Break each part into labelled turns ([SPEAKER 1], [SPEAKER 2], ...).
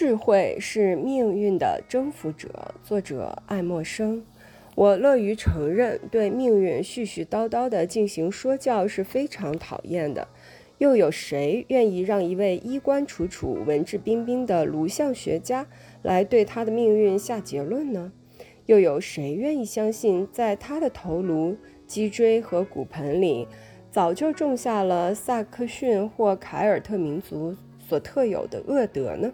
[SPEAKER 1] 智慧是命运的征服者。作者爱默生。我乐于承认，对命运絮絮叨叨地进行说教是非常讨厌的。又有谁愿意让一位衣冠楚楚、文质彬彬的颅相学家来对他的命运下结论呢？又有谁愿意相信，在他的头颅、脊椎和骨盆里，早就种下了萨克逊或凯尔特民族所特有的恶德呢？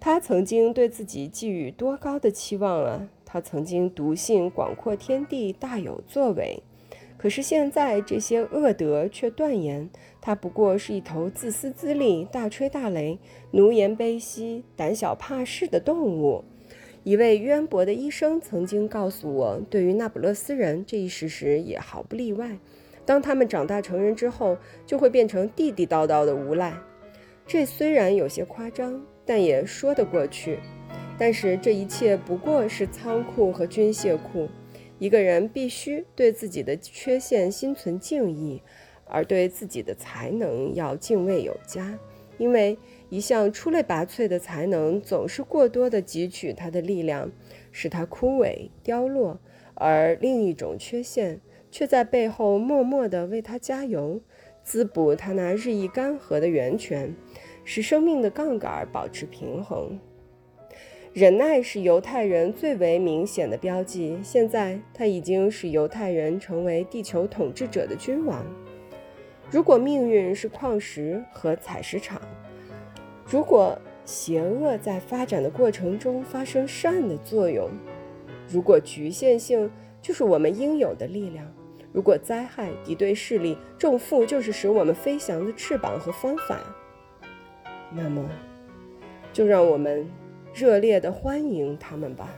[SPEAKER 1] 他曾经对自己寄予多高的期望啊！他曾经笃信广阔天地大有作为。可是现在，这些恶德却断言，他不过是一头自私自利、大吹大擂、奴颜卑膝、胆小怕事的动物。一位渊博的医生曾经告诉我，对于那不勒斯人，这一事实也毫不例外。当他们长大成人之后，就会变成地地道道的无赖。这虽然有些夸张，但也说得过去。但是这一切不过是仓库和军械库。一个人必须对自己的缺陷心存敬意，而对自己的才能要敬畏有加，因为一项出类拔萃的才能总是过多的汲取他的力量，使他枯萎凋落；而另一种缺陷却在背后默默地为他加油，滋补他那日益干涸的源泉，使生命的杠杆保持平衡。忍耐是犹太人最为明显的标记。现在，他已经使犹太人成为地球统治者的君王。如果命运是矿石和采石场，如果邪恶在发展的过程中发生善的作用，如果局限性就是我们应有的力量，如果灾害、敌对势力、重负就是使我们飞翔的翅膀和方法，那么，就让我们。热烈的欢迎他们吧。